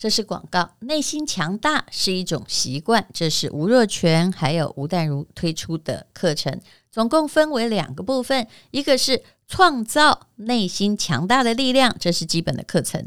这是广告。内心强大是一种习惯，这是吴若泉还有吴淡如推出的课程，总共分为两个部分，一个是创造内心强大的力量，这是基本的课程，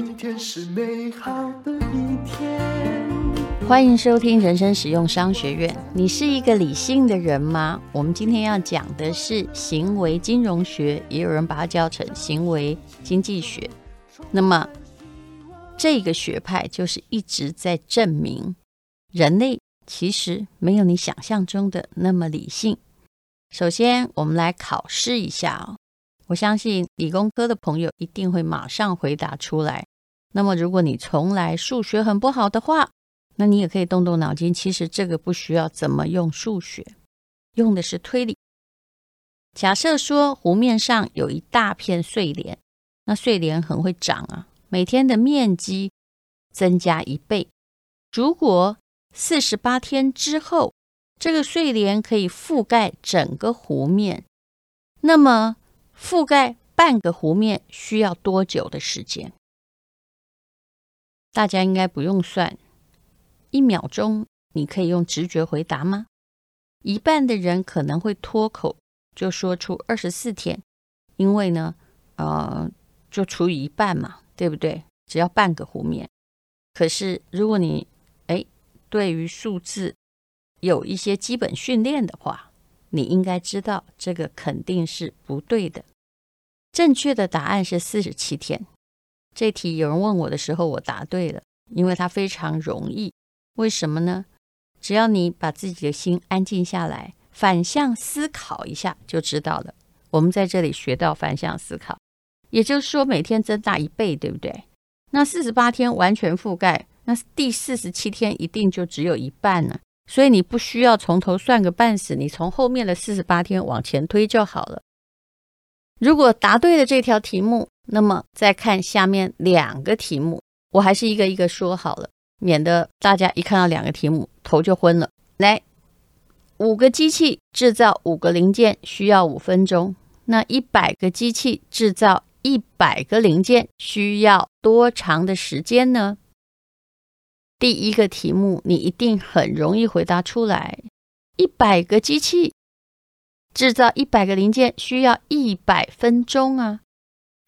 今天是美好的一天。欢迎收听人生实用商学院。你是一个理性的人吗？我们今天要讲的是行为金融学，也有人把它叫成行为经济学。那么，这个学派就是一直在证明人类其实没有你想象中的那么理性。首先，我们来考试一下哦。我相信理工科的朋友一定会马上回答出来。那么，如果你从来数学很不好的话，那你也可以动动脑筋。其实这个不需要怎么用数学，用的是推理。假设说湖面上有一大片睡莲，那睡莲很会长啊，每天的面积增加一倍。如果四十八天之后，这个睡莲可以覆盖整个湖面，那么覆盖半个湖面需要多久的时间？大家应该不用算，一秒钟你可以用直觉回答吗？一半的人可能会脱口就说出二十四天，因为呢，呃，就除以一半嘛，对不对？只要半个湖面。可是如果你哎，对于数字有一些基本训练的话，你应该知道，这个肯定是不对的。正确的答案是四十七天。这题有人问我的时候，我答对了，因为它非常容易。为什么呢？只要你把自己的心安静下来，反向思考一下，就知道了。我们在这里学到反向思考，也就是说每天增大一倍，对不对？那四十八天完全覆盖，那第四十七天一定就只有一半了。所以你不需要从头算个半死，你从后面的四十八天往前推就好了。如果答对了这条题目，那么再看下面两个题目，我还是一个一个说好了，免得大家一看到两个题目头就昏了。来，五个机器制造五个零件需要五分钟，那一百个机器制造一百个零件需要多长的时间呢？第一个题目你一定很容易回答出来，一百个机器制造一百个零件需要一百分钟啊，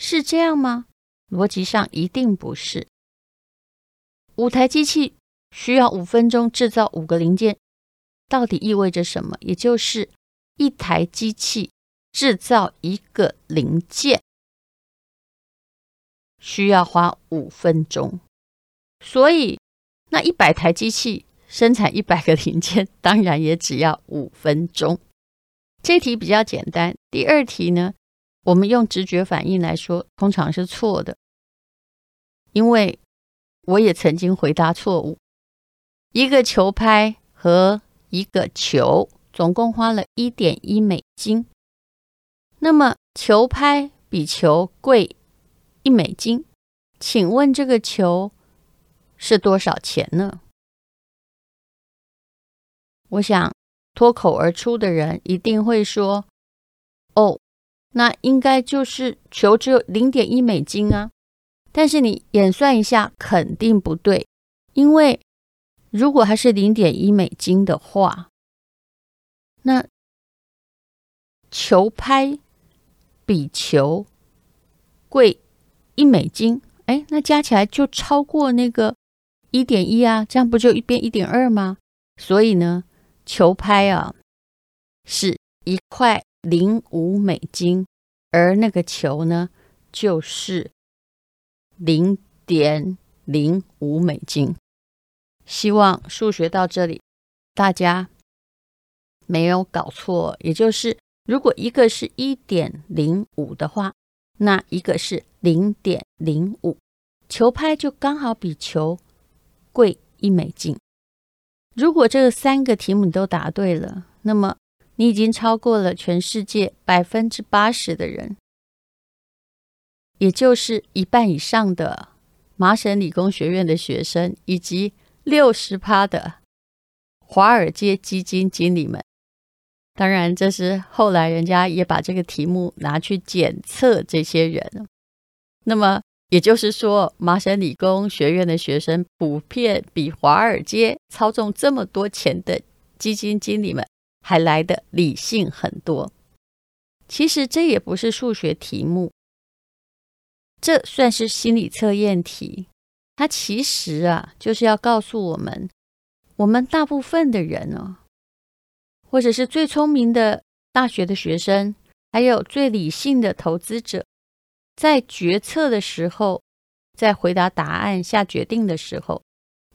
是这样吗？逻辑上一定不是。五台机器需要五分钟制造五个零件，到底意味着什么？也就是一台机器制造一个零件需要花五分钟，所以。那一百台机器生产一百个零件，当然也只要五分钟。这题比较简单。第二题呢，我们用直觉反应来说，通常是错的，因为我也曾经回答错误。一个球拍和一个球总共花了一点一美金，那么球拍比球贵一美金，请问这个球？是多少钱呢？我想脱口而出的人一定会说：“，那应该就是球只有零点一美金啊。”但是你演算一下，肯定不对，因为如果还是零点一美金的话，那球拍比球贵一美金，哎，那加起来就超过那个。一点一啊，这样不就一边一点二吗？所以呢，球拍啊是一块零五美金，而那个球呢就是零点零五美金。希望数学到这里大家没有搞错，也就是如果一个是一点零五的话，那一个是零点零五，球拍就刚好比球贵一美金。如果这三个题目你都答对了，那么你已经超过了全世界百分之八十的人，也就是一半以上的麻省理工学院的学生，以及六十趴的华尔街基金经理们。当然，这是后来人家也把这个题目拿去检测这些人。那么也就是说，麻省理工学院的学生普遍比华尔街操纵这么多钱的基金经理们还来得理性很多。其实这也不是数学题目，这算是心理测验题。它其实啊，就是要告诉我们，我们大部分的人哦。或者是最聪明的大学的学生，还有最理性的投资者，在决策的时候，在回答答案、下决定的时候，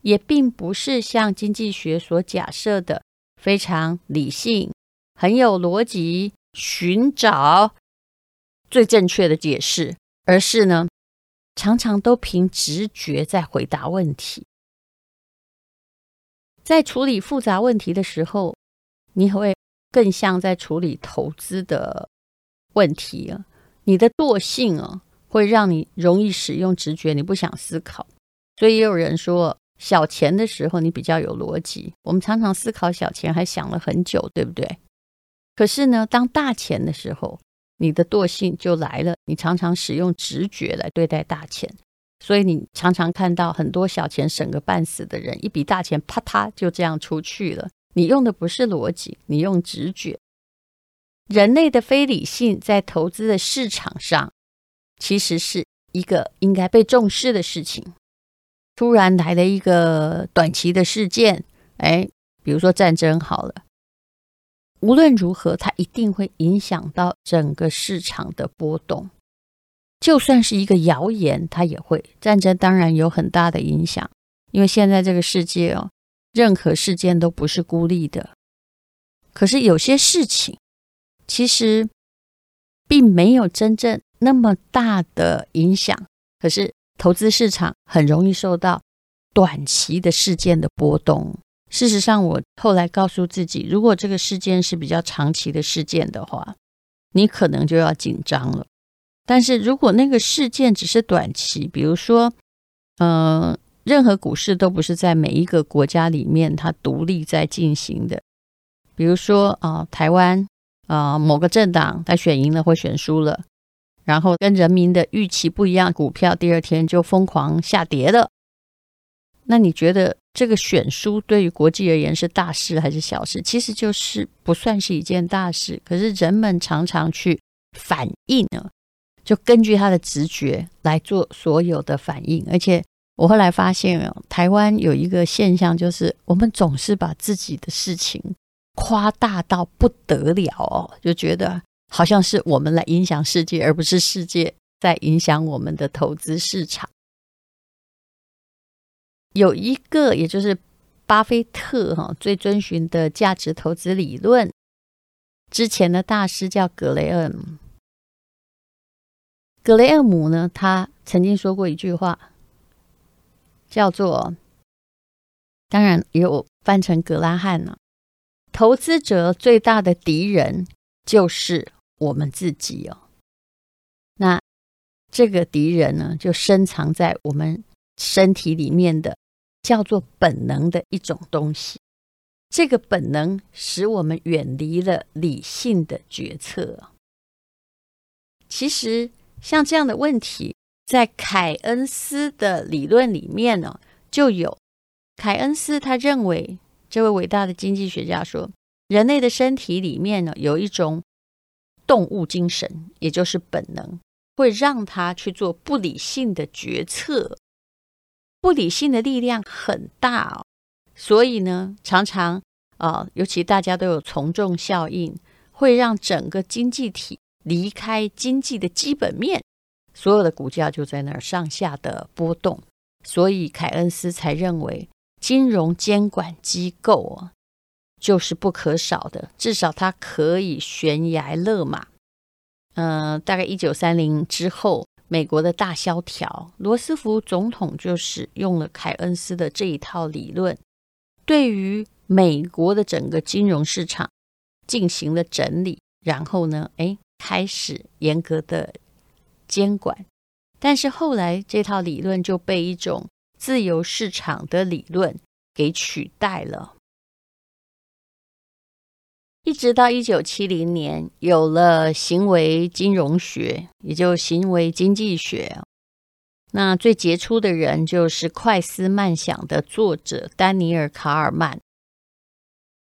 也并不是像经济学所假设的非常理性、很有逻辑，寻找最正确的解释，而是呢，常常都凭直觉在回答问题。在处理复杂问题的时候，你会更像在处理投资的问题啊，你的惰性啊，会让你容易使用直觉，你不想思考。所以也有人说，小钱的时候你比较有逻辑。我们常常思考小钱，还想了很久，对不对？可是呢，当大钱的时候，你的惰性就来了，你常常使用直觉来对待大钱。所以你常常看到很多小钱省个半死的人，一笔大钱啪嗒就这样出去了。你用的不是逻辑，你用直觉。人类的非理性在投资的市场上，其实是一个应该被重视的事情。突然来了一个短期的事件，哎，比如说战争好了，无论如何，它一定会影响到整个市场的波动。就算是一个谣言，它也会。战争当然有很大的影响，因为现在这个世界哦。任何事件都不是孤立的，可是有些事情其实并没有真正那么大的影响。可是投资市场很容易受到短期的事件的波动。事实上，我后来告诉自己，如果这个事件是比较长期的事件的话，你可能就要紧张了。但是如果那个事件只是短期，比如说，嗯、任何股市都不是在每一个国家里面它独立在进行的。比如说啊、台湾啊、某个政党它选赢了或选输了，然后跟人民的预期不一样，股票第二天就疯狂下跌了。那你觉得这个选书对于国际而言是大事还是小事？其实就是不算是一件大事。可是人们常常去反应呢，就根据他的直觉来做所有的反应，而且。我后来发现哦，台湾有一个现象，就是我们总是把自己的事情夸大到不得了哦，就觉得好像是我们来影响世界，而不是世界在影响我们的投资市场。有一个，也就是巴菲特哈最遵循的价值投资理论，之前的大师叫格雷厄姆。格雷厄姆呢，他曾经说过一句话。叫做，当然也有翻成格拉汉了。投资者最大的敌人就是我们自己哦。那这个敌人呢，就深藏在我们身体里面的，叫做本能的一种东西。这个本能使我们远离了理性的决策。其实像这样的问题。在凯恩斯的理论里面呢，就有凯恩斯他认为，这位伟大的经济学家说，人类的身体里面呢，有一种动物精神，也就是本能，会让他去做不理性的决策。不理性的力量很大哦，所以呢，常常啊、尤其大家都有从众效应，会让整个经济体离开经济的基本面。所有的股价就在那儿上下的波动，所以凯恩斯才认为金融监管机构啊，就是不可少的，至少它可以悬崖勒马。嗯、大概一九三零之后，美国的大萧条，罗斯福总统就使用了凯恩斯的这一套理论，对于美国的整个金融市场进行了整理，然后呢，哎，开始严格的监管。但是后来这套理论就被一种自由市场的理论给取代了。一直到一九七零年，有了行为金融学，也就行为经济学。那最杰出的人就是《快思慢想》的作者丹尼尔·卡尔曼。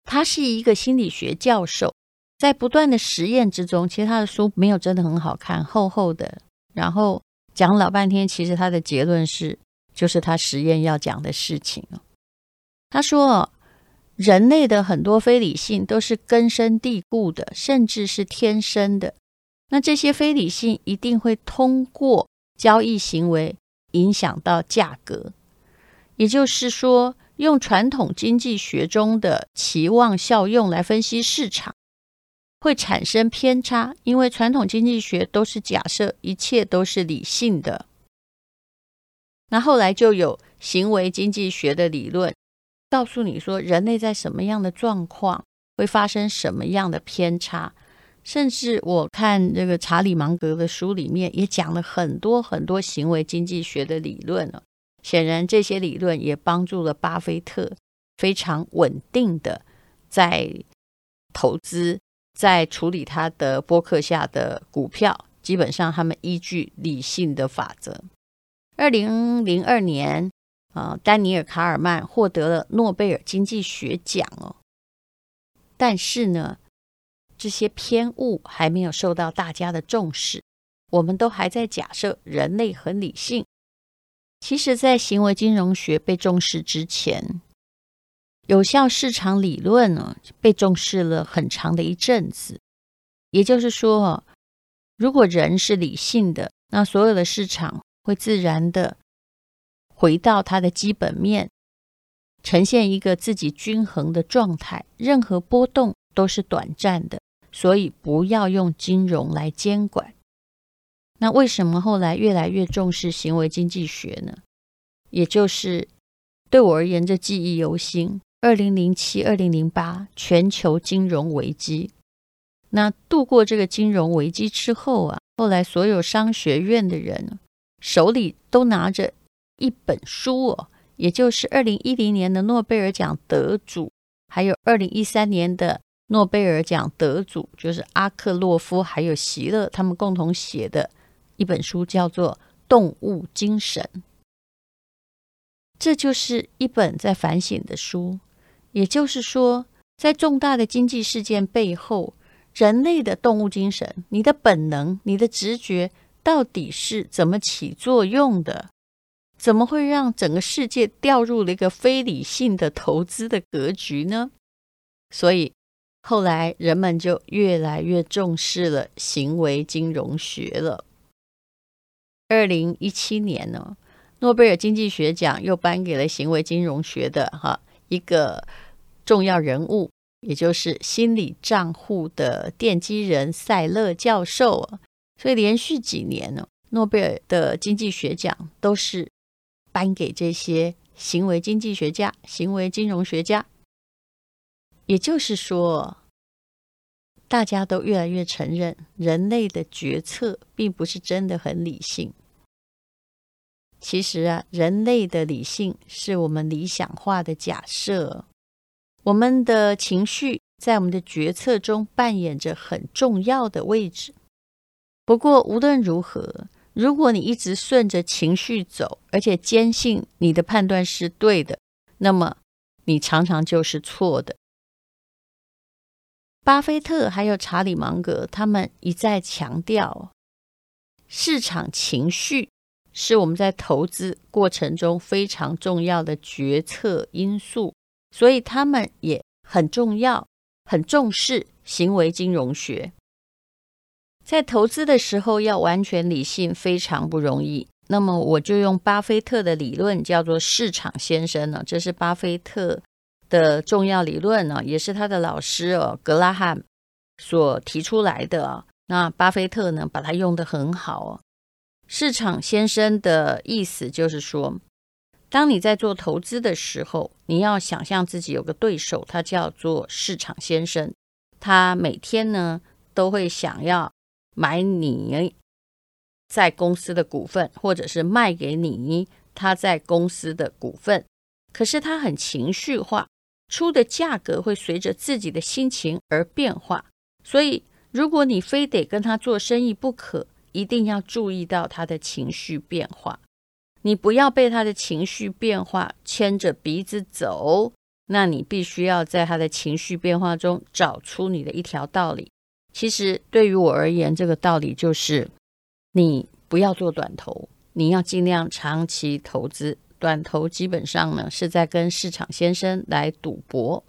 他是一个心理学教授，在不断的实验之中，其实他的书没有真的很好看，厚厚的，然后讲老半天，其实他的结论是，就是他实验要讲的事情。他说。人类的很多非理性都是根深蒂固的，甚至是天生的。那这些非理性一定会通过交易行为影响到价格。也就是说，用传统经济学中的期望效用来分析市场，会产生偏差，因为传统经济学都是假设一切都是理性的。那后来就有行为经济学的理论。告诉你说，人类在什么样的状况会发生什么样的偏差，甚至我看这个查理芒格的书里面也讲了很多很多行为经济学的理论了。显然，这些理论也帮助了巴菲特非常稳定的在投资，在处理他的博客下的股票。基本上，他们依据理性的法则。二零零二年。啊，丹尼尔·卡尔曼获得了诺贝尔经济学奖哦，但是呢，这些偏误还没有受到大家的重视。我们都还在假设人类很理性。其实，在行为金融学被重视之前，有效市场理论呢被重视了很长的一阵子。也就是说，如果人是理性的，那所有的市场会自然的。回到它的基本面，呈现一个自己均衡的状态，任何波动都是短暂的，所以不要用金融来监管。那为什么后来越来越重视行为经济学呢？也就是对我而言，这记忆犹新。二零零七、二零零八全球金融危机，那度过这个金融危机之后啊，后来所有商学院的人手里都拿着。一本书哦，也就是二零一零年的诺贝尔奖得主，还有二零一三年的诺贝尔奖得主，就是阿克洛夫还有席勒他们共同写的一本书，叫做《动物精神》。这就是一本在反省的书，也就是说，在重大的经济事件背后，人类的动物精神，你的本能、你的直觉，到底是怎么起作用的？怎么会让整个世界掉入了一个非理性的投资的格局呢？所以后来人们就越来越重视了行为金融学了。二零一七年呢，诺贝尔经济学奖又颁给了行为金融学的哈一个重要人物，也就是心理账户的奠基人塞勒教授。所以连续几年呢，诺贝尔的经济学奖都是。颁给这些行为经济学家、行为金融学家，也就是说，大家都越来越承认，人类的决策并不是真的很理性。其实啊，人类的理性是我们理想化的假设，我们的情绪在我们的决策中扮演着很重要的位置。不过，无论如何。如果你一直顺着情绪走，而且坚信你的判断是对的，那么你常常就是错的。巴菲特还有查理芒格，他们一再强调，市场情绪是我们在投资过程中非常重要的决策因素，所以他们也很重要，很重视行为金融学。在投资的时候要完全理性非常不容易。那么我就用巴菲特的理论叫做市场先生呢，这是巴菲特的重要理论呢，也是他的老师哦格拉汉所提出来的。那巴菲特呢把它用得很好哦。市场先生的意思就是说，当你在做投资的时候，你要想象自己有个对手，他叫做市场先生。他每天呢都会想要买你在公司的股份，或者是卖给你他在公司的股份。可是他很情绪化，出的价格会随着自己的心情而变化。所以，如果你非得跟他做生意不可，一定要注意到他的情绪变化。你不要被他的情绪变化牵着鼻子走，那你必须要在他的情绪变化中找出你的一条道理。其实对于我而言，这个道理就是：你不要做短投，你要尽量长期投资。短投基本上呢是在跟市场先生来赌博。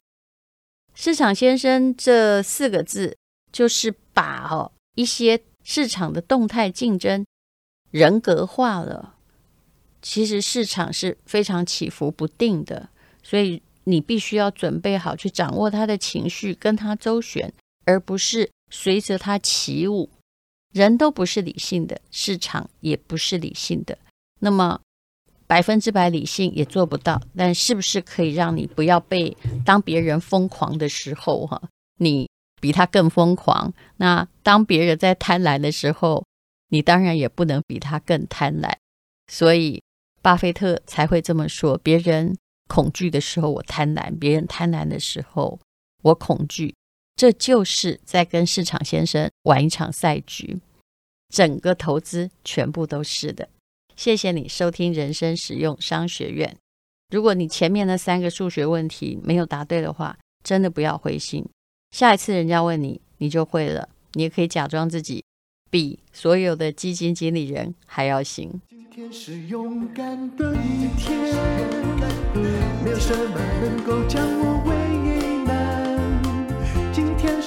市场先生这四个字，就是把哦一些市场的动态竞争人格化了。其实市场是非常起伏不定的，所以你必须要准备好去掌握他的情绪，跟他周旋，而不是随着他起舞。人都不是理性的，市场也不是理性的。那么百分之百理性也做不到，但是不是可以让你不要被当别人疯狂的时候，哈，你比他更疯狂？那当别人在贪婪的时候，你当然也不能比他更贪婪。所以。巴菲特才会这么说：别人恐惧的时候，我贪婪；别人贪婪的时候，我恐惧。这就是在跟市场先生玩一场赛局。整个投资全部都是的。谢谢你收听人生实用商学院。如果你前面那三个数学问题没有答对的话，真的不要灰心。下一次人家问你，你就会了。你也可以假装自己比所有的基金经理人还要行。今天是勇敢的一天，没有什么能够将我为。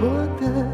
我的